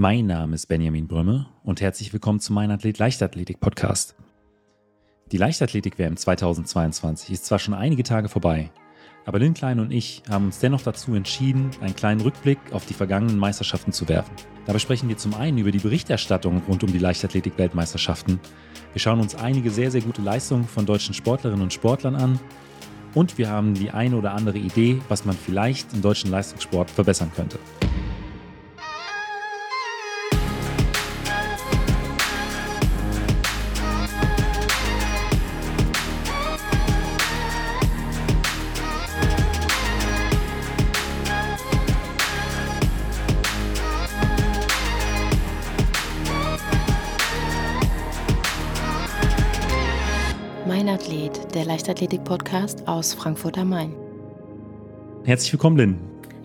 Mein Name ist Benjamin Brümme und herzlich willkommen zu meinem Athlet Leichtathletik Podcast. Die Leichtathletik WM 2022 ist zwar schon einige Tage vorbei, aber Lynn Klein und ich haben uns dennoch dazu entschieden, einen kleinen Rückblick auf die vergangenen Meisterschaften zu werfen. Dabei sprechen wir zum einen über die Berichterstattung rund um die Leichtathletik-Weltmeisterschaften. Wir schauen uns einige sehr, sehr gute Leistungen von deutschen Sportlerinnen und Sportlern an und wir haben die eine oder andere Idee, was man vielleicht im deutschen Leistungssport verbessern könnte. Der Leichtathletik-Podcast aus Frankfurt am Main. Herzlich willkommen, Lynn.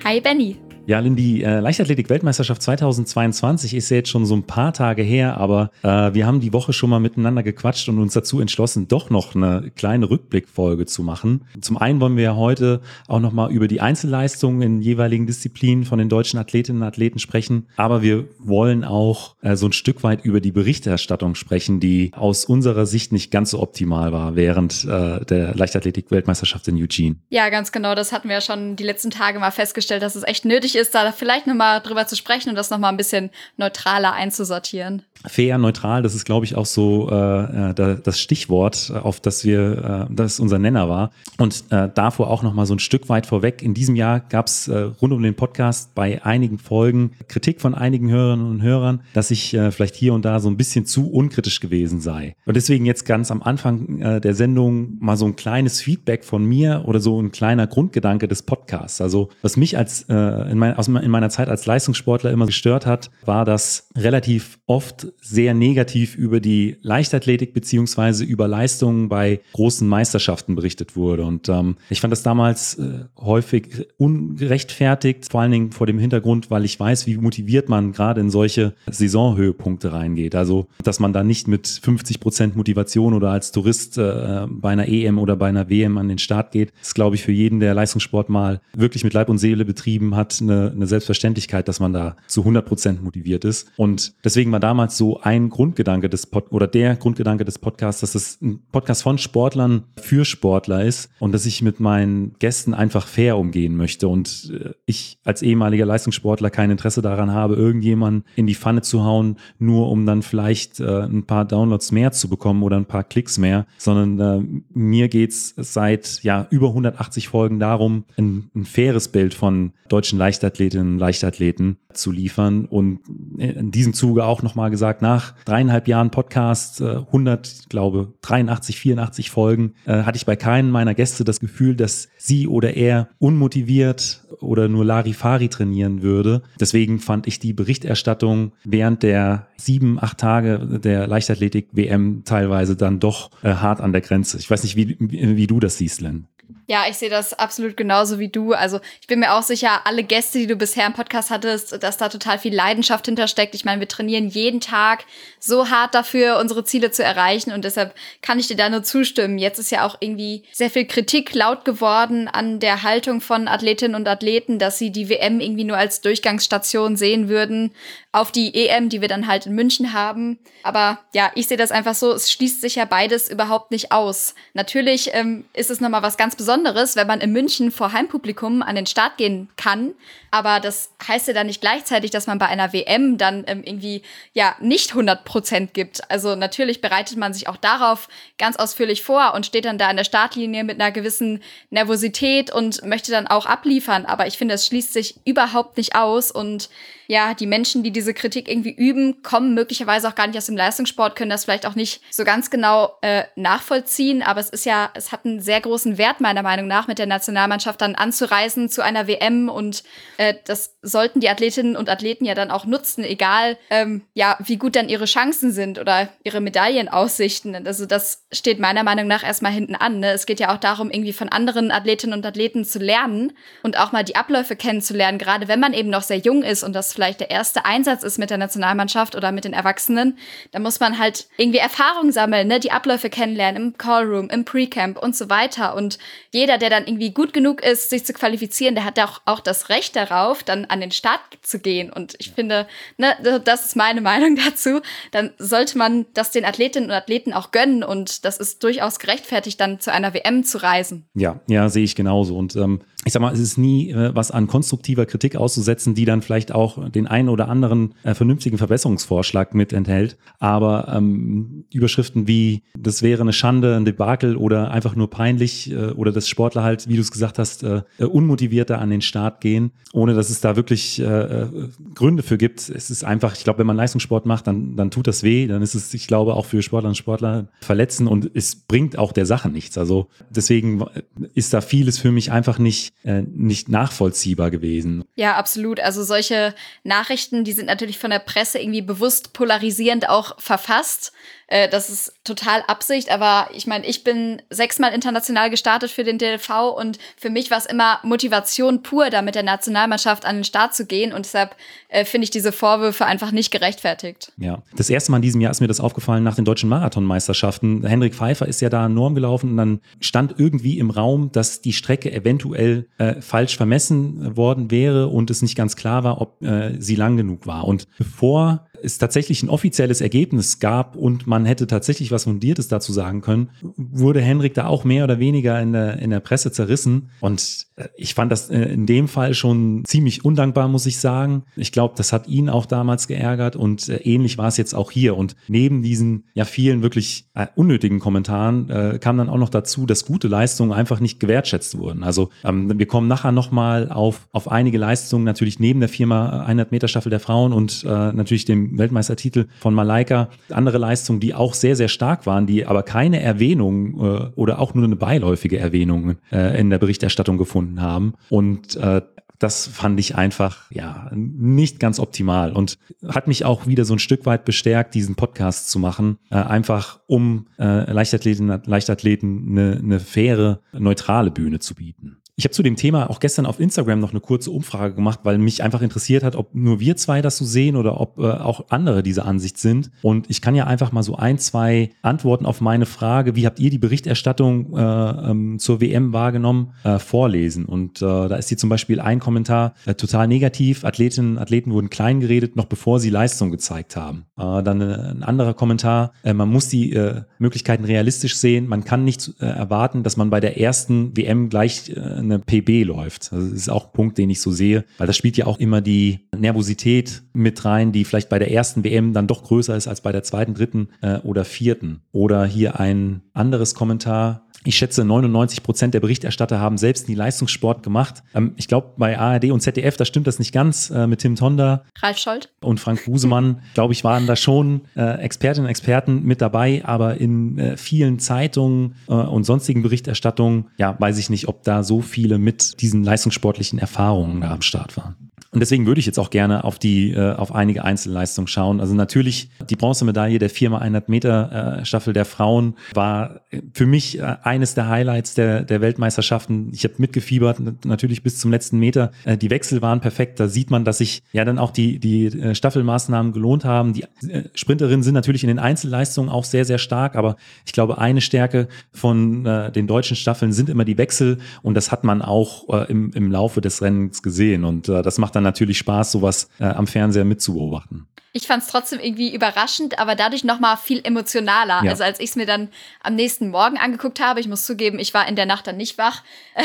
Hi, Benny. Ja, Lynn, die äh, Leichtathletik-Weltmeisterschaft 2022 ist ja jetzt schon so ein paar Tage her, aber äh, wir haben die Woche schon mal miteinander gequatscht und uns dazu entschlossen, doch noch eine kleine Rückblickfolge zu machen. Zum einen wollen wir heute auch noch mal über die Einzelleistungen in jeweiligen Disziplinen von den deutschen Athletinnen und Athleten sprechen, aber wir wollen auch äh, so ein Stück weit über die Berichterstattung sprechen, die aus unserer Sicht nicht ganz so optimal war während äh, der Leichtathletik-Weltmeisterschaft in Eugene. Ja, ganz genau. Das hatten wir ja schon die letzten Tage mal festgestellt, dass es echt nötig ist, da vielleicht nochmal drüber zu sprechen und das nochmal ein bisschen neutraler einzusortieren. Fair, neutral, das ist, glaube ich, auch so äh, äh das Stichwort, auf das wir, äh, das unser Nenner war. Und äh, davor auch nochmal so ein Stück weit vorweg. In diesem Jahr gab es äh, rund um den Podcast bei einigen Folgen Kritik von einigen Hörerinnen und Hörern, dass ich äh, vielleicht hier und da so ein bisschen zu unkritisch gewesen sei. Und deswegen jetzt ganz am Anfang äh, der Sendung mal so ein kleines Feedback von mir oder so ein kleiner Grundgedanke des Podcasts. Also was mich als äh, in mein, aus, in meiner Zeit als Leistungssportler immer gestört hat, war, dass relativ oft sehr negativ über die Leichtathletik beziehungsweise über Leistungen bei großen Meisterschaften berichtet wurde. Und ähm, ich fand das damals äh, häufig ungerechtfertigt, vor allen Dingen vor dem Hintergrund, weil ich weiß, wie motiviert man gerade in solche Saisonhöhepunkte reingeht. Also, dass man da nicht mit 50 Prozent Motivation oder als Tourist äh, bei einer EM oder bei einer WM an den Start geht, ist, glaube ich, für jeden, der Leistungssport mal wirklich mit Leib und Seele betrieben hat, eine eine, eine Selbstverständlichkeit, dass man da zu 100 Prozent motiviert ist. Und deswegen war damals so ein Grundgedanke des Pod oder der Grundgedanke des Podcasts, dass es ein Podcast von Sportlern für Sportler ist und dass ich mit meinen Gästen einfach fair umgehen möchte und äh, ich als ehemaliger Leistungssportler kein Interesse daran habe, irgendjemanden in die Pfanne zu hauen, nur um dann vielleicht äh, ein paar Downloads mehr zu bekommen oder ein paar Klicks mehr, sondern äh, mir geht's seit ja über 180 Folgen darum, ein, ein faires Bild von deutschen Leichtathleten Leichtathletinnen und Leichtathleten zu liefern. Und in diesem Zuge auch nochmal gesagt, nach dreieinhalb Jahren Podcast, 100, äh, glaube 83, 84 Folgen, äh, hatte ich bei keinem meiner Gäste das Gefühl, dass sie oder er unmotiviert oder nur Larifari trainieren würde. Deswegen fand ich die Berichterstattung während der sieben, acht Tage der Leichtathletik-WM teilweise dann doch äh, hart an der Grenze. Ich weiß nicht, wie, wie du das siehst, Len. Ja, ich sehe das absolut genauso wie du. Also ich bin mir auch sicher, alle Gäste, die du bisher im Podcast hattest, dass da total viel Leidenschaft hintersteckt. Ich meine, wir trainieren jeden Tag so hart dafür, unsere Ziele zu erreichen und deshalb kann ich dir da nur zustimmen. Jetzt ist ja auch irgendwie sehr viel Kritik laut geworden an der Haltung von Athletinnen und Athleten, dass sie die WM irgendwie nur als Durchgangsstation sehen würden auf die EM, die wir dann halt in München haben. Aber ja, ich sehe das einfach so, es schließt sich ja beides überhaupt nicht aus. Natürlich ähm, ist es nochmal was ganz Besonderes, wenn man in München vor Heimpublikum an den Start gehen kann. Aber das heißt ja dann nicht gleichzeitig, dass man bei einer WM dann ähm, irgendwie ja nicht 100 Prozent gibt. Also natürlich bereitet man sich auch darauf ganz ausführlich vor und steht dann da in der Startlinie mit einer gewissen Nervosität und möchte dann auch abliefern. Aber ich finde, es schließt sich überhaupt nicht aus und ja, die Menschen, die diese Kritik irgendwie üben, kommen möglicherweise auch gar nicht aus dem Leistungssport, können das vielleicht auch nicht so ganz genau äh, nachvollziehen. Aber es ist ja, es hat einen sehr großen Wert meiner Meinung nach, mit der Nationalmannschaft dann anzureisen zu einer WM und äh, das sollten die Athletinnen und Athleten ja dann auch nutzen, egal ähm, ja, wie gut dann ihre Chancen sind oder ihre Medaillenaussichten. Also das steht meiner Meinung nach erstmal hinten an. Ne? Es geht ja auch darum, irgendwie von anderen Athletinnen und Athleten zu lernen und auch mal die Abläufe kennenzulernen, gerade wenn man eben noch sehr jung ist und das vielleicht der erste Einsatz Einsatz ist mit der Nationalmannschaft oder mit den Erwachsenen, da muss man halt irgendwie Erfahrung sammeln, ne? die Abläufe kennenlernen im Callroom, im Pre-Camp und so weiter. Und jeder, der dann irgendwie gut genug ist, sich zu qualifizieren, der hat auch, auch das Recht darauf, dann an den Start zu gehen. Und ich finde, ne, das ist meine Meinung dazu, dann sollte man das den Athletinnen und Athleten auch gönnen und das ist durchaus gerechtfertigt, dann zu einer WM zu reisen. Ja, ja, sehe ich genauso. Und ähm, ich sag mal, es ist nie äh, was an konstruktiver Kritik auszusetzen, die dann vielleicht auch den einen oder anderen äh, vernünftigen Verbesserungsvorschlag mit enthält. Aber ähm, Überschriften wie, das wäre eine Schande, ein Debakel oder einfach nur peinlich äh, oder dass Sportler halt, wie du es gesagt hast, äh, äh unmotivierter an den Start gehen, ohne dass es da wirklich äh, äh, Gründe für gibt. Es ist einfach, ich glaube, wenn man Leistungssport macht, dann, dann tut das weh. Dann ist es, ich glaube, auch für Sportler und Sportler verletzen und es bringt auch der Sache nichts. Also deswegen ist da vieles für mich einfach nicht äh, nicht nachvollziehbar gewesen. Ja, absolut. Also solche Nachrichten, die sind natürlich von der Presse irgendwie bewusst polarisierend auch verfasst. Äh, das ist total Absicht, aber ich meine, ich bin sechsmal international gestartet für den DLV und für mich war es immer Motivation pur, da mit der Nationalmannschaft an den Start zu gehen und deshalb äh, finde ich diese Vorwürfe einfach nicht gerechtfertigt. Ja, das erste Mal in diesem Jahr ist mir das aufgefallen nach den deutschen Marathonmeisterschaften. Henrik Pfeiffer ist ja da Norm gelaufen und dann stand irgendwie im Raum, dass die Strecke eventuell äh, falsch vermessen worden wäre und es nicht ganz klar war, ob äh, sie lang genug war. Und bevor es tatsächlich ein offizielles Ergebnis gab und man hätte tatsächlich was Fundiertes dazu sagen können, wurde Henrik da auch mehr oder weniger in der, in der Presse zerrissen. Und äh, ich fand das äh, in dem Fall schon ziemlich undankbar, muss ich sagen. Ich glaube, das hat ihn auch damals geärgert und äh, ähnlich war es jetzt auch hier. Und neben diesen ja vielen wirklich unnötigen Kommentaren äh, kam dann auch noch dazu, dass gute Leistungen einfach nicht gewertschätzt wurden. Also ähm, wir kommen nachher nochmal auf, auf einige Leistungen, natürlich neben der Firma 100 Meter Staffel der Frauen und äh, natürlich dem Weltmeistertitel von Malaika, andere Leistungen, die auch sehr, sehr stark waren, die aber keine Erwähnung äh, oder auch nur eine beiläufige Erwähnung äh, in der Berichterstattung gefunden haben. Und äh, das fand ich einfach ja nicht ganz optimal und hat mich auch wieder so ein Stück weit bestärkt, diesen Podcast zu machen, äh, einfach um äh, Leichtathleten, Leichtathleten eine, eine faire, neutrale Bühne zu bieten. Ich habe zu dem Thema auch gestern auf Instagram noch eine kurze Umfrage gemacht, weil mich einfach interessiert hat, ob nur wir zwei das so sehen oder ob äh, auch andere diese Ansicht sind. Und ich kann ja einfach mal so ein, zwei Antworten auf meine Frage, wie habt ihr die Berichterstattung äh, ähm, zur WM wahrgenommen, äh, vorlesen. Und äh, da ist hier zum Beispiel ein Kommentar äh, total negativ. Athletinnen und Athleten wurden klein geredet, noch bevor sie Leistung gezeigt haben. Äh, dann ein anderer Kommentar, man muss die Möglichkeiten realistisch sehen. Man kann nicht erwarten, dass man bei der ersten WM gleich eine PB läuft. Also das ist auch ein Punkt, den ich so sehe, weil das spielt ja auch immer die Nervosität mit rein, die vielleicht bei der ersten WM dann doch größer ist als bei der zweiten, dritten äh, oder vierten. Oder hier ein anderes Kommentar. Ich schätze, 99 Prozent der Berichterstatter haben selbst nie Leistungssport gemacht. Ähm, ich glaube, bei ARD und ZDF, da stimmt das nicht ganz. Äh, mit Tim Tonda. Ralf Scholz. Und Frank Busemann, glaube ich, waren da schon äh, Expertinnen und Experten mit dabei. Aber in äh, vielen Zeitungen und sonstigen Berichterstattungen, ja, weiß ich nicht, ob da so viele mit diesen leistungssportlichen Erfahrungen da am Start waren. Und deswegen würde ich jetzt auch gerne auf die, äh, auf einige Einzelleistungen schauen. Also natürlich die Bronzemedaille der 4x100 Meter äh, Staffel der Frauen war für mich äh, eines der Highlights der, der Weltmeisterschaften. Ich habe mitgefiebert, natürlich bis zum letzten Meter. Äh, die Wechsel waren perfekt. Da sieht man, dass sich ja dann auch die, die äh, Staffelmaßnahmen gelohnt haben. Die äh, Sprinterinnen sind natürlich in den Einzelleistungen auch sehr, sehr stark. Aber ich glaube, eine Stärke von äh, den deutschen Staffeln sind immer die Wechsel. Und das hat man auch äh, im, im Laufe des Rennens gesehen. Und äh, das macht dann natürlich Spaß, sowas äh, am Fernseher mitzubeobachten. Ich fand es trotzdem irgendwie überraschend, aber dadurch noch mal viel emotionaler. Ja. Also als ich es mir dann am nächsten Morgen angeguckt habe, ich muss zugeben, ich war in der Nacht dann nicht wach,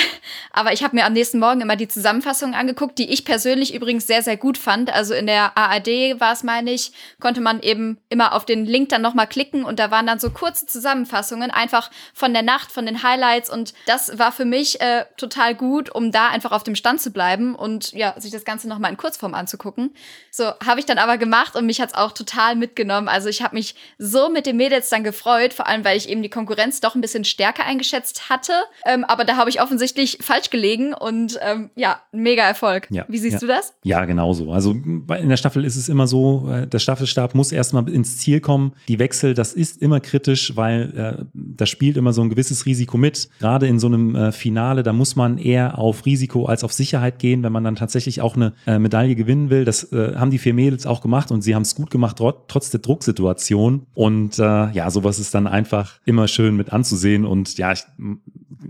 aber ich habe mir am nächsten Morgen immer die Zusammenfassung angeguckt, die ich persönlich übrigens sehr, sehr gut fand. Also in der ARD war es, meine ich, konnte man eben immer auf den Link dann noch mal klicken und da waren dann so kurze Zusammenfassungen einfach von der Nacht, von den Highlights und das war für mich äh, total gut, um da einfach auf dem Stand zu bleiben und ja, sich das Ganze noch mal in Kurzform anzugucken. So habe ich dann aber gemacht und mich hat's auch total mitgenommen. Also ich habe mich so mit den Mädels dann gefreut, vor allem weil ich eben die Konkurrenz doch ein bisschen stärker eingeschätzt hatte. Ähm, aber da habe ich offensichtlich falsch gelegen und ähm, ja, mega Erfolg. Ja, Wie siehst ja. du das? Ja, genauso. Also in der Staffel ist es immer so, äh, der Staffelstab muss erstmal ins Ziel kommen. Die Wechsel, das ist immer kritisch, weil äh, das spielt immer so ein gewisses Risiko mit. Gerade in so einem äh, Finale, da muss man eher auf Risiko als auf Sicherheit gehen, wenn man dann tatsächlich auch eine äh, Medaille gewinnen will. Das äh, haben die vier Mädels auch gemacht und sie haben es gut gemacht, trotz der Drucksituation. Und äh, ja, sowas ist dann einfach immer schön mit anzusehen. Und ja, ich,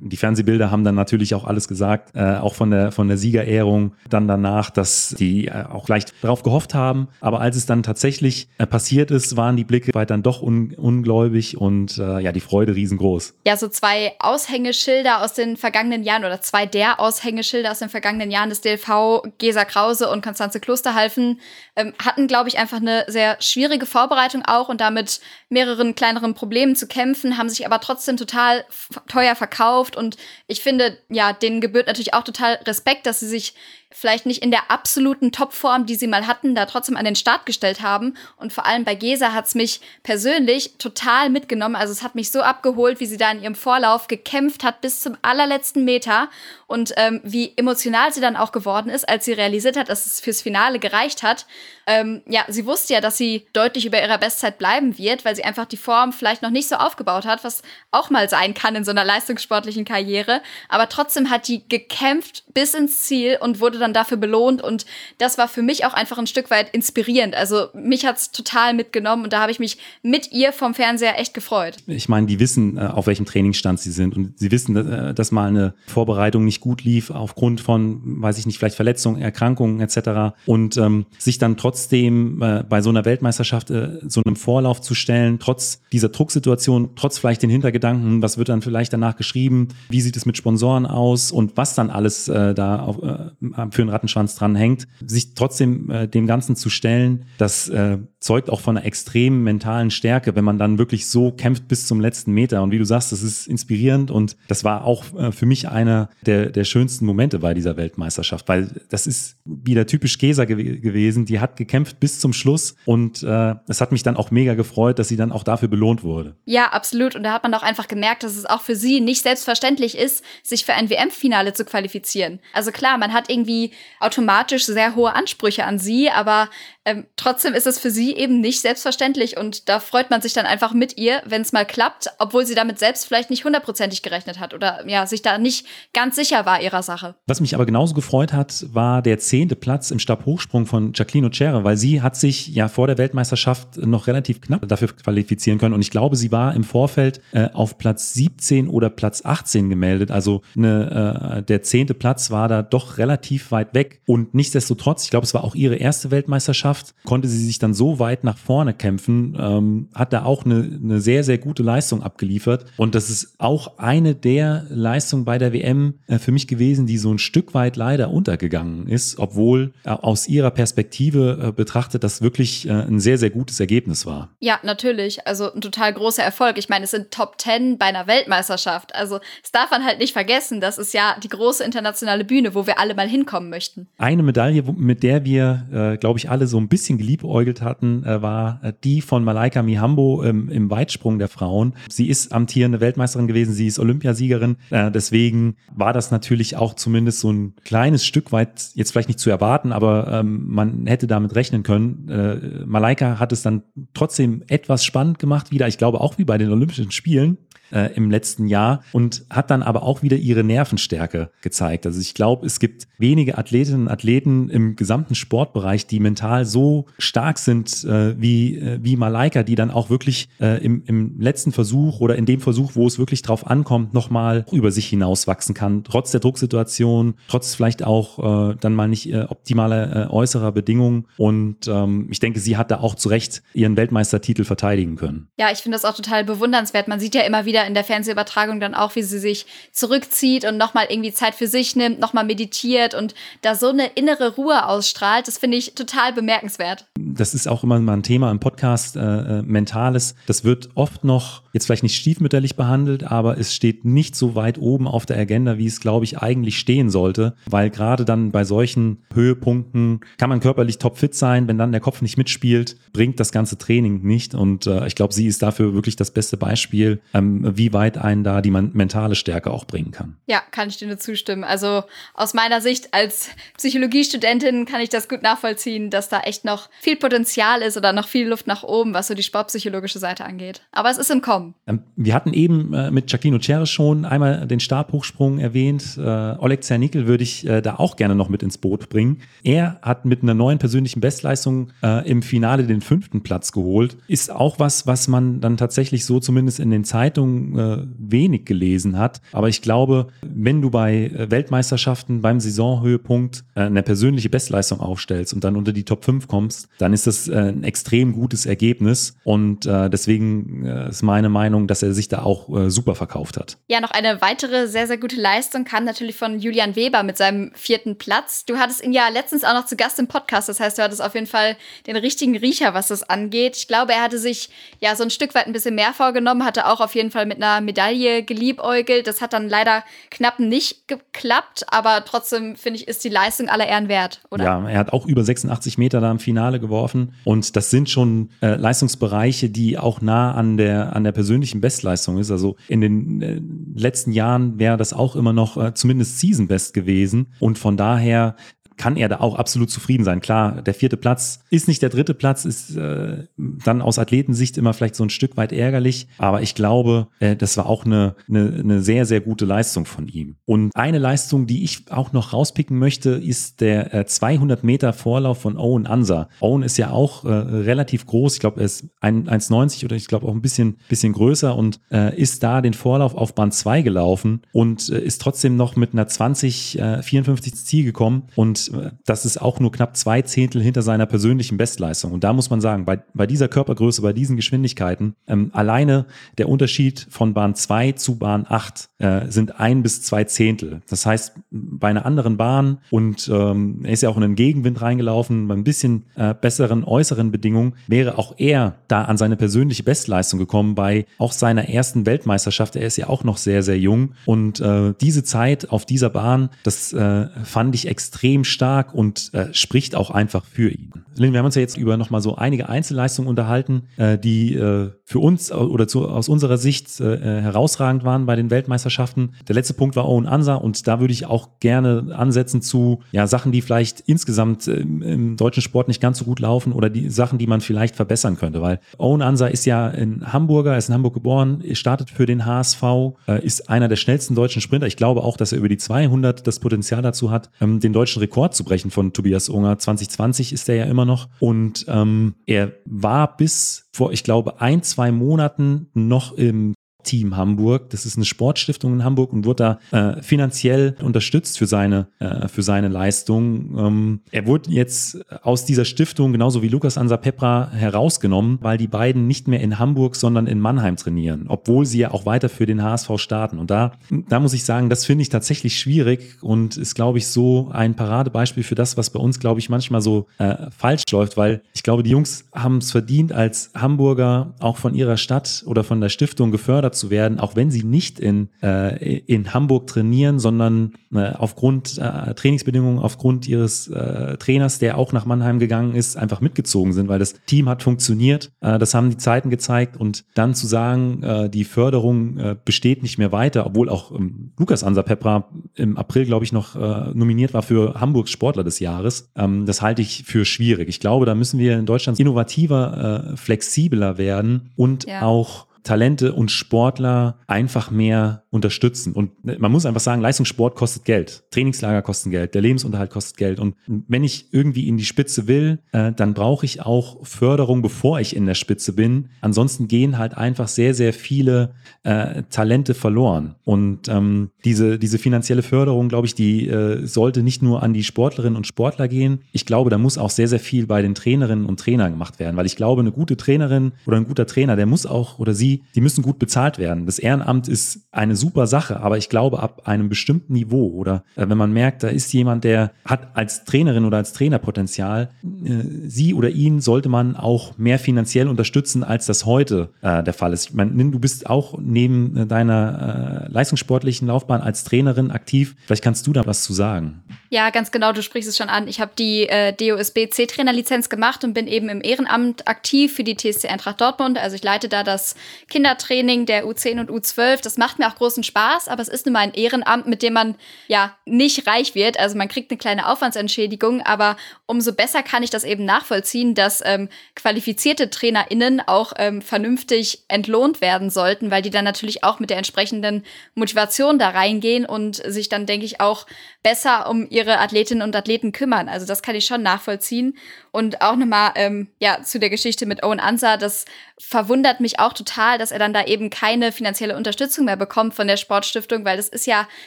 die Fernsehbilder haben dann natürlich auch alles gesagt, äh, auch von der, von der Siegerehrung dann danach, dass die äh, auch leicht darauf gehofft haben. Aber als es dann tatsächlich äh, passiert ist, waren die Blicke weit dann doch un ungläubig und äh, ja, die Freude riesengroß. Ja, so zwei Aushängeschilder aus den vergangenen Jahren oder zwei der Aushängeschilder aus den vergangenen Jahren des DLV, Gesa Krause und Konstanze Klosterhalfen, ähm, hatten, glaube ich, einfach eine sehr schwierige Vorbereitung auch und damit mehreren kleineren Problemen zu kämpfen, haben sich aber trotzdem total teuer verkauft und ich finde, ja, denen gebührt natürlich auch total Respekt, dass sie sich vielleicht nicht in der absoluten Topform, die sie mal hatten, da trotzdem an den Start gestellt haben. Und vor allem bei Gesa hat es mich persönlich total mitgenommen. Also es hat mich so abgeholt, wie sie da in ihrem Vorlauf gekämpft hat bis zum allerletzten Meter und ähm, wie emotional sie dann auch geworden ist, als sie realisiert hat, dass es fürs Finale gereicht hat. Ähm, ja, sie wusste ja, dass sie deutlich über ihrer Bestzeit bleiben wird, weil sie einfach die Form vielleicht noch nicht so aufgebaut hat, was auch mal sein kann in so einer leistungssportlichen Karriere. Aber trotzdem hat die gekämpft bis ins Ziel und wurde dann dafür belohnt. Und das war für mich auch einfach ein Stück weit inspirierend. Also mich hat's total mitgenommen und da habe ich mich mit ihr vom Fernseher echt gefreut. Ich meine, die wissen, äh, auf welchem Trainingsstand sie sind und sie wissen, äh, dass mal eine Vorbereitung nicht gut lief aufgrund von, weiß ich nicht, vielleicht Verletzungen, Erkrankungen etc. Und ähm, sich dann trotzdem äh, bei so einer Weltmeisterschaft äh, so einem Vorlauf zu stellen, trotz dieser Drucksituation, trotz vielleicht den Hintergedanken, was wird dann vielleicht danach geschrieben, wie sieht es mit Sponsoren aus und was dann alles äh, da auf, äh, für einen Rattenschwanz dran hängt, sich trotzdem äh, dem Ganzen zu stellen, das äh, zeugt auch von einer extremen mentalen Stärke, wenn man dann wirklich so kämpft bis zum letzten Meter. Und wie du sagst, das ist inspirierend und das war auch äh, für mich einer der, der schönsten Momente bei dieser Weltmeisterschaft, weil das ist wieder typisch Gesa gew gewesen. Die hat gekämpft bis zum Schluss und äh, es hat mich dann auch mega gefreut, dass sie dann auch dafür belohnt wurde. Ja, absolut. Und da hat man auch einfach gemerkt, dass es auch für sie nicht selbstverständlich ist, sich für ein WM-Finale zu qualifizieren. Also klar, man hat irgendwie automatisch sehr hohe Ansprüche an sie, aber ähm, trotzdem ist es für sie eben nicht selbstverständlich und da freut man sich dann einfach mit ihr, wenn es mal klappt, obwohl sie damit selbst vielleicht nicht hundertprozentig gerechnet hat oder ja, sich da nicht ganz sicher war ihrer Sache. Was mich aber genauso gefreut hat, war der zehnte Platz im Stabhochsprung von Jacqueline Ocera, weil sie hat sich ja vor der Weltmeisterschaft noch relativ knapp dafür qualifizieren können und ich glaube, sie war im Vorfeld äh, auf Platz 17 oder Platz 18 gemeldet, also eine, äh, der zehnte Platz war da doch relativ weit weg und nichtsdestotrotz, ich glaube, es war auch ihre erste Weltmeisterschaft, konnte sie sich dann so weit nach vorne kämpfen, ähm, hat da auch eine, eine sehr, sehr gute Leistung abgeliefert. Und das ist auch eine der Leistungen bei der WM äh, für mich gewesen, die so ein Stück weit leider untergegangen ist, obwohl äh, aus ihrer Perspektive äh, betrachtet das wirklich äh, ein sehr, sehr gutes Ergebnis war. Ja, natürlich. Also ein total großer Erfolg. Ich meine, es sind Top Ten bei einer Weltmeisterschaft. Also das darf man halt nicht vergessen. Das ist ja die große internationale Bühne, wo wir alle mal hinkommen möchten. Eine Medaille, mit der wir, äh, glaube ich, alle so ein ein bisschen geliebäugelt hatten, äh, war äh, die von Malaika Mihambo ähm, im Weitsprung der Frauen. Sie ist amtierende Weltmeisterin gewesen, sie ist Olympiasiegerin. Äh, deswegen war das natürlich auch zumindest so ein kleines Stück weit, jetzt vielleicht nicht zu erwarten, aber ähm, man hätte damit rechnen können. Malaika hat es dann trotzdem etwas spannend gemacht wieder. Ich glaube auch wie bei den Olympischen Spielen äh, im letzten Jahr und hat dann aber auch wieder ihre Nervenstärke gezeigt. Also ich glaube, es gibt wenige Athletinnen und Athleten im gesamten Sportbereich, die mental so stark sind äh, wie, äh, wie Malaika, die dann auch wirklich äh, im, im letzten Versuch oder in dem Versuch, wo es wirklich drauf ankommt, nochmal über sich hinauswachsen kann, trotz der Drucksituation, trotz vielleicht auch äh, dann mal nicht optimale äh, äußerer Bedingungen. Und ähm, ich denke, sie hat da auch zu Recht ihren Weltmeistertitel verteidigen können. Ja, ich finde das auch total bewundernswert. Man sieht ja immer wieder, wieder in der Fernsehübertragung dann auch, wie sie sich zurückzieht und nochmal irgendwie Zeit für sich nimmt, nochmal meditiert und da so eine innere Ruhe ausstrahlt. Das finde ich total bemerkenswert. Das ist auch immer mal ein Thema im Podcast, äh, äh Mentales. Das wird oft noch jetzt vielleicht nicht stiefmütterlich behandelt, aber es steht nicht so weit oben auf der Agenda, wie es, glaube ich, eigentlich stehen sollte, weil gerade dann bei solchen Höhepunkten kann man körperlich topfit sein, wenn dann der Kopf nicht mitspielt, bringt das ganze Training nicht und äh, ich glaube, sie ist dafür wirklich das beste Beispiel, ähm, wie weit einen da die mentale Stärke auch bringen kann. Ja, kann ich dir nur zustimmen. Also aus meiner Sicht als Psychologiestudentin kann ich das gut nachvollziehen, dass da echt noch viel Potenzial ist oder noch viel Luft nach oben, was so die sportpsychologische Seite angeht. Aber es ist im Kommen. Ähm, wir hatten eben äh, mit Giacchino Ceres schon einmal den Stabhochsprung erwähnt. Äh, Oleg Zernickel würde ich äh, da auch gerne noch mit ins Boot bringen. Er hat mit einer neuen persönlichen Bestleistung im Finale den fünften Platz geholt. Ist auch was, was man dann tatsächlich so zumindest in den Zeitungen wenig gelesen hat. Aber ich glaube, wenn du bei Weltmeisterschaften beim Saisonhöhepunkt eine persönliche Bestleistung aufstellst und dann unter die Top 5 kommst, dann ist das ein extrem gutes Ergebnis. Und deswegen ist meine Meinung, dass er sich da auch super verkauft hat. Ja, noch eine weitere sehr, sehr gute Leistung kam natürlich von Julian Weber mit seinem vierten Platz. Du hattest ihn ja letztens auch noch zu Gast im Podcast. Das heißt, du hattest auf jeden Fall den richtigen Riecher, was das angeht. Ich glaube, er hatte sich ja so ein Stück weit ein bisschen mehr vorgenommen, hatte auch auf jeden Fall mit einer Medaille geliebäugelt. Das hat dann leider knapp nicht geklappt, aber trotzdem finde ich, ist die Leistung aller Ehren wert, oder? Ja, er hat auch über 86 Meter da im Finale geworfen und das sind schon äh, Leistungsbereiche, die auch nah an der, an der persönlichen Bestleistung ist. Also in den äh, letzten Jahren wäre das auch immer noch äh, zumindest Season Best gewesen und von daher kann er da auch absolut zufrieden sein. Klar, der vierte Platz ist nicht der dritte Platz, ist äh, dann aus Athletensicht immer vielleicht so ein Stück weit ärgerlich, aber ich glaube, äh, das war auch eine, eine, eine sehr, sehr gute Leistung von ihm. Und eine Leistung, die ich auch noch rauspicken möchte, ist der äh, 200 Meter Vorlauf von Owen Ansa. Owen ist ja auch äh, relativ groß, ich glaube, er ist 1,90 oder ich glaube auch ein bisschen, bisschen größer und äh, ist da den Vorlauf auf Band 2 gelaufen und äh, ist trotzdem noch mit einer 20, äh, 54 Ziel gekommen und das ist auch nur knapp zwei Zehntel hinter seiner persönlichen Bestleistung. Und da muss man sagen, bei, bei dieser Körpergröße, bei diesen Geschwindigkeiten, ähm, alleine der Unterschied von Bahn 2 zu Bahn 8 äh, sind ein bis zwei Zehntel. Das heißt, bei einer anderen Bahn und ähm, er ist ja auch in den Gegenwind reingelaufen, bei ein bisschen äh, besseren äußeren Bedingungen, wäre auch er da an seine persönliche Bestleistung gekommen bei auch seiner ersten Weltmeisterschaft. Er ist ja auch noch sehr, sehr jung. Und äh, diese Zeit auf dieser Bahn, das äh, fand ich extrem stark stark und äh, spricht auch einfach für ihn. Lynn, wir haben uns ja jetzt über nochmal so einige Einzelleistungen unterhalten, äh, die äh, für uns oder zu, aus unserer Sicht äh, herausragend waren bei den Weltmeisterschaften. Der letzte Punkt war Owen Ansa und da würde ich auch gerne ansetzen zu ja, Sachen, die vielleicht insgesamt äh, im deutschen Sport nicht ganz so gut laufen oder die Sachen, die man vielleicht verbessern könnte, weil Owen Ansa ist ja ein Hamburger, ist in Hamburg geboren, startet für den HSV, äh, ist einer der schnellsten deutschen Sprinter. Ich glaube auch, dass er über die 200 das Potenzial dazu hat, ähm, den deutschen Rekord Rekord zu brechen von Tobias Unger. 2020 ist er ja immer noch. Und ähm, er war bis vor, ich glaube, ein, zwei Monaten noch im Team Hamburg. Das ist eine Sportstiftung in Hamburg und wurde da äh, finanziell unterstützt für seine, äh, für seine Leistung. Ähm, er wurde jetzt aus dieser Stiftung, genauso wie Lukas Ansa Pepra, herausgenommen, weil die beiden nicht mehr in Hamburg, sondern in Mannheim trainieren, obwohl sie ja auch weiter für den HSV starten. Und da, da muss ich sagen, das finde ich tatsächlich schwierig und ist, glaube ich, so ein Paradebeispiel für das, was bei uns, glaube ich, manchmal so äh, falsch läuft, weil ich glaube, die Jungs haben es verdient, als Hamburger auch von ihrer Stadt oder von der Stiftung gefördert zu werden, auch wenn sie nicht in, äh, in Hamburg trainieren, sondern äh, aufgrund äh, Trainingsbedingungen, aufgrund ihres äh, Trainers, der auch nach Mannheim gegangen ist, einfach mitgezogen sind, weil das Team hat funktioniert. Äh, das haben die Zeiten gezeigt und dann zu sagen, äh, die Förderung besteht nicht mehr weiter, obwohl auch ähm, Lukas Ansa Pepra im April, glaube ich, noch nominiert war für Hamburgs Sportler des Jahres. Ähm, das halte ich für schwierig. Ich glaube, da müssen wir in Deutschland innovativer, flexibler werden und ja. auch Talente und Sportler einfach mehr unterstützen. Und ne, man muss einfach sagen, Leistungssport kostet Geld. Trainingslager kosten Geld, der Lebensunterhalt kostet Geld. Und wenn ich irgendwie in die Spitze will, äh, dann brauche ich auch Förderung, bevor ich in der Spitze bin. Ansonsten gehen halt einfach sehr, sehr viele äh, Talente verloren. Und ähm, diese, diese finanzielle Förderung, glaube ich, die äh, sollte nicht nur an die Sportlerinnen und Sportler gehen. Ich glaube, da muss auch sehr, sehr viel bei den Trainerinnen und Trainern gemacht werden, weil ich glaube, eine gute Trainerin oder ein guter Trainer, der muss auch oder sie, die müssen gut bezahlt werden. Das Ehrenamt ist eine super Sache, aber ich glaube, ab einem bestimmten Niveau oder äh, wenn man merkt, da ist jemand, der hat als Trainerin oder als Trainer Potenzial, äh, sie oder ihn sollte man auch mehr finanziell unterstützen, als das heute äh, der Fall ist. Ich meine, du bist auch neben äh, deiner äh, leistungssportlichen Laufbahn als Trainerin aktiv. Vielleicht kannst du da was zu sagen. Ja, ganz genau, du sprichst es schon an. Ich habe die äh, DOSB C-Trainerlizenz gemacht und bin eben im Ehrenamt aktiv für die TSC Eintracht Dortmund. Also ich leite da das Kindertraining der U10 und U12. Das macht mir auch großen Spaß, aber es ist nun mal ein Ehrenamt, mit dem man ja nicht reich wird. Also man kriegt eine kleine Aufwandsentschädigung, aber umso besser kann ich das eben nachvollziehen, dass ähm, qualifizierte TrainerInnen auch ähm, vernünftig entlohnt werden sollten, weil die dann natürlich auch mit der entsprechenden Motivation da reingehen und sich dann, denke ich, auch besser um ihre Athletinnen und Athleten kümmern. Also das kann ich schon nachvollziehen. Und auch nochmal ähm, ja, zu der Geschichte mit Owen Ansa, das verwundert mich auch total, dass er dann da eben keine finanzielle Unterstützung mehr bekommt von der Sportstiftung, weil das ist ja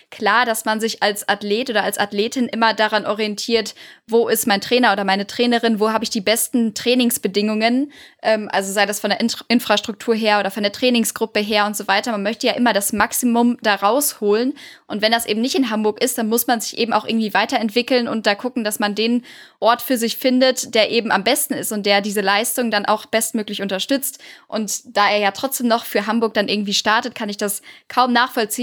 klar, dass man sich als Athlet oder als Athletin immer daran orientiert, wo ist mein Trainer oder meine Trainerin, wo habe ich die besten Trainingsbedingungen, ähm, also sei das von der In Infrastruktur her oder von der Trainingsgruppe her und so weiter. Man möchte ja immer das Maximum da rausholen und wenn das eben nicht in Hamburg ist, dann muss man sich eben auch irgendwie weiterentwickeln und da gucken, dass man den Ort für sich findet, der eben am besten ist und der diese Leistung dann auch bestmöglich unterstützt. Und da er ja trotzdem noch für Hamburg dann irgendwie startet, kann ich das kaum nachvollziehen.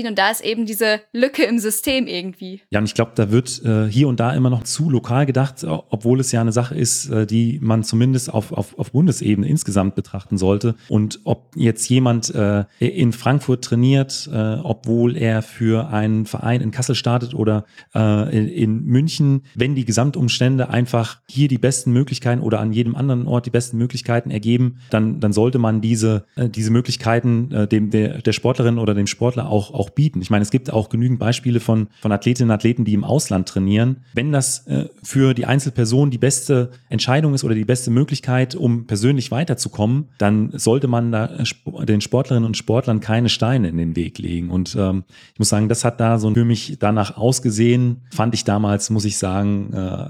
Und da ist eben diese Lücke im System irgendwie. Ja, und ich glaube, da wird äh, hier und da immer noch zu lokal gedacht, obwohl es ja eine Sache ist, äh, die man zumindest auf, auf, auf Bundesebene insgesamt betrachten sollte. Und ob jetzt jemand äh, in Frankfurt trainiert, äh, obwohl er für einen Verein in Kassel startet oder äh, in, in München, wenn die Gesamtumstände einfach hier die besten Möglichkeiten oder an jedem anderen Ort die besten Möglichkeiten ergeben, dann, dann sollte man diese, äh, diese Möglichkeiten äh, dem, der, der Sportlerin oder dem Sportler auch, auch bieten. Ich meine, es gibt auch genügend Beispiele von, von Athletinnen und Athleten, die im Ausland trainieren. Wenn das äh, für die Einzelperson die beste Entscheidung ist oder die beste Möglichkeit, um persönlich weiterzukommen, dann sollte man da den Sportlerinnen und Sportlern keine Steine in den Weg legen. Und ähm, ich muss sagen, das hat da so für mich danach ausgesehen, fand ich damals, muss ich sagen, äh,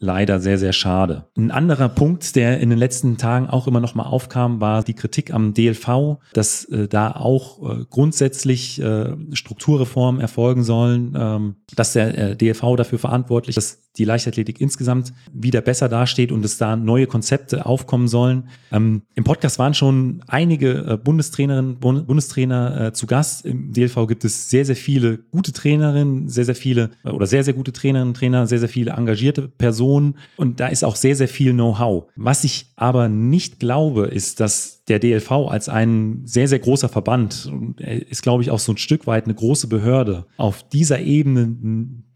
leider sehr, sehr schade. Ein anderer Punkt, der in den letzten Tagen auch immer noch mal aufkam, war die Kritik am DLV, dass äh, da auch äh, grundsätzlich äh, Strukturreformen erfolgen sollen, ähm, dass der äh, dafür verantwortlich ist, die Leichtathletik insgesamt wieder besser dasteht und es da neue Konzepte aufkommen sollen. Ähm, Im Podcast waren schon einige äh, Bundestrainerinnen, Bundestrainer äh, zu Gast. Im DLV gibt es sehr, sehr viele gute Trainerinnen, sehr, sehr viele äh, oder sehr, sehr gute Trainerinnen, Trainer, sehr, sehr viele engagierte Personen und da ist auch sehr, sehr viel Know-how. Was ich aber nicht glaube, ist, dass der DLV als ein sehr, sehr großer Verband, ist, glaube ich, auch so ein Stück weit eine große Behörde, auf dieser Ebene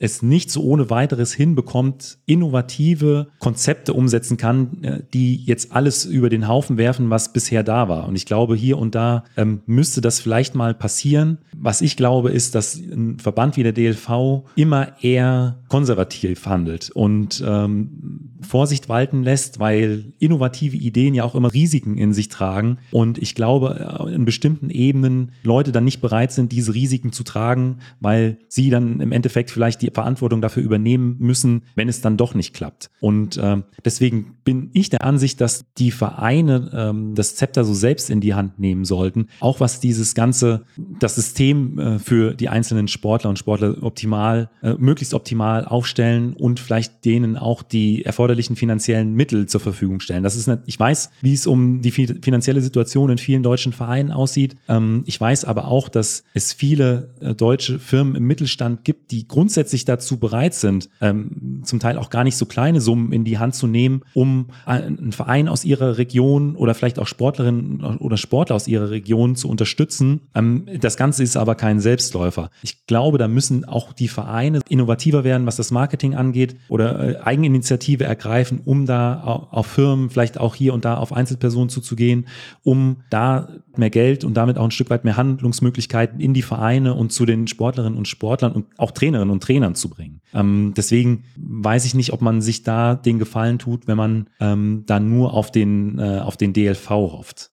es nicht so ohne weiteres hinbekommt, innovative Konzepte umsetzen kann, äh, die jetzt alles über den Haufen werfen, was bisher da war. Und ich glaube, hier und da ähm, müsste das vielleicht mal passieren. Was ich glaube, ist, dass ein Verband wie der DLV immer eher konservativ handelt und ähm, Vorsicht walten lässt, weil innovative Ideen ja auch immer Risiken in sich tragen. Und ich glaube, äh, in bestimmten Ebenen Leute dann nicht bereit sind, diese Risiken zu tragen, weil sie dann im Endeffekt vielleicht die Verantwortung dafür übernehmen müssen, wenn es dann doch nicht klappt. Und äh, deswegen bin ich der Ansicht, dass die Vereine ähm, das Zepter so selbst in die Hand nehmen sollten, auch was dieses ganze, das System äh, für die einzelnen Sportler und Sportler optimal, äh, möglichst optimal aufstellen und vielleicht denen auch die erforderlichen erforderlichen finanziellen Mittel zur Verfügung stellen. Das ist eine, ich weiß, wie es um die finanzielle Situation in vielen deutschen Vereinen aussieht. Ähm, ich weiß aber auch, dass es viele äh, deutsche Firmen im Mittelstand gibt, die grundsätzlich dazu bereit sind, ähm, zum Teil auch gar nicht so kleine Summen in die Hand zu nehmen, um einen Verein aus ihrer Region oder vielleicht auch Sportlerinnen oder Sportler aus ihrer Region zu unterstützen. Ähm, das Ganze ist aber kein Selbstläufer. Ich glaube, da müssen auch die Vereine innovativer werden, was das Marketing angeht oder äh, Eigeninitiative ergreifen ergreifen, um da auf Firmen, vielleicht auch hier und da auf Einzelpersonen zuzugehen, um da mehr Geld und damit auch ein Stück weit mehr Handlungsmöglichkeiten in die Vereine und zu den Sportlerinnen und Sportlern und auch Trainerinnen und Trainern zu bringen. Ähm, deswegen weiß ich nicht, ob man sich da den Gefallen tut, wenn man ähm, da nur auf den, äh, auf den DLV hofft.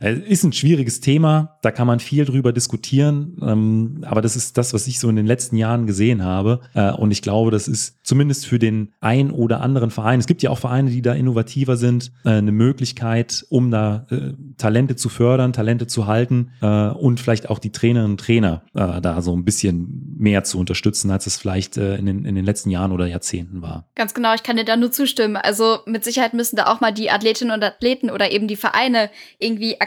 Äh, ist ein schwieriges Thema, da kann man viel drüber diskutieren, ähm, aber das ist das, was ich so in den letzten Jahren gesehen habe. Äh, und ich glaube, das ist zumindest für den ein oder anderen Verein, es gibt ja auch Vereine, die da innovativer sind, äh, eine Möglichkeit, um da äh, Talente zu fördern, Talente zu halten äh, und vielleicht auch die Trainerinnen und Trainer äh, da so ein bisschen mehr zu unterstützen, als es vielleicht in, den, in den letzten Jahren oder Jahrzehnten war. Ganz genau, ich kann dir da nur zustimmen. Also mit Sicherheit müssen da auch mal die Athletinnen und Athleten oder eben die Vereine irgendwie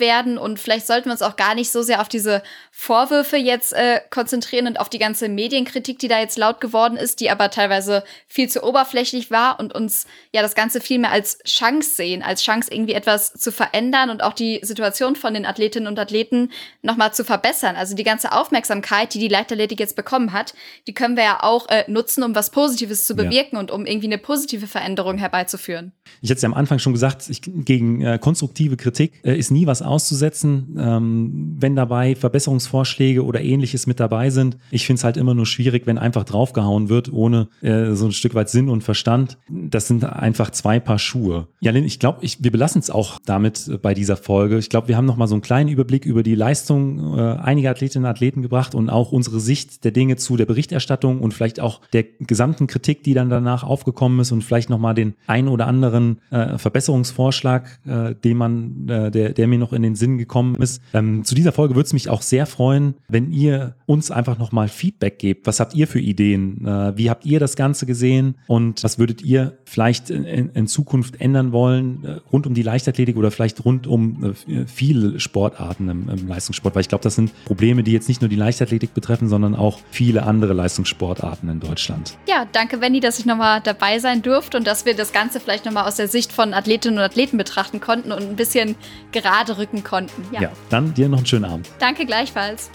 werden und vielleicht sollten wir uns auch gar nicht so sehr auf diese Vorwürfe jetzt äh, konzentrieren und auf die ganze Medienkritik, die da jetzt laut geworden ist, die aber teilweise viel zu oberflächlich war und uns ja das Ganze viel mehr als Chance sehen, als Chance irgendwie etwas zu verändern und auch die Situation von den Athletinnen und Athleten nochmal zu verbessern. Also die ganze Aufmerksamkeit, die die Leichtathletik jetzt bekommen hat, die können wir ja auch äh, nutzen, um was Positives zu bewirken ja. und um irgendwie eine positive Veränderung herbeizuführen. Ich hatte es ja am Anfang schon gesagt, ich, gegen äh, konstruktive Kritik äh, ist nie was auszusetzen, ähm, wenn dabei Verbesserungsvorschläge oder ähnliches mit dabei sind. Ich finde es halt immer nur schwierig, wenn einfach draufgehauen wird, ohne äh, so ein Stück weit Sinn und Verstand. Das sind einfach zwei Paar Schuhe. Ja, Lynn, ich glaube, wir belassen es auch damit äh, bei dieser Folge. Ich glaube, wir haben noch mal so einen kleinen Überblick über die Leistung äh, einiger Athletinnen und Athleten gebracht und auch unsere Sicht der Dinge zu der Berichterstattung und vielleicht auch der gesamten Kritik, die dann danach aufgekommen ist und vielleicht noch mal den ein oder anderen äh, Verbesserungsvorschlag, äh, den man, äh, der, der mir noch in den Sinn gekommen ist. Ähm, zu dieser Folge würde es mich auch sehr freuen, wenn ihr uns einfach noch mal Feedback gebt. Was habt ihr für Ideen? Äh, wie habt ihr das Ganze gesehen? Und was würdet ihr vielleicht in, in Zukunft ändern wollen äh, rund um die Leichtathletik oder vielleicht rund um äh, viele Sportarten im, im Leistungssport? Weil ich glaube, das sind Probleme, die jetzt nicht nur die Leichtathletik betreffen, sondern auch viele andere Leistungssportarten in Deutschland. Ja, danke, Wendy, dass ich nochmal dabei sein durfte und dass wir das Ganze vielleicht nochmal aus der Sicht von Athletinnen und Athleten betrachten konnten und ein bisschen gerade rücken konnten. Ja, ja dann dir noch einen schönen Abend. Danke gleichfalls.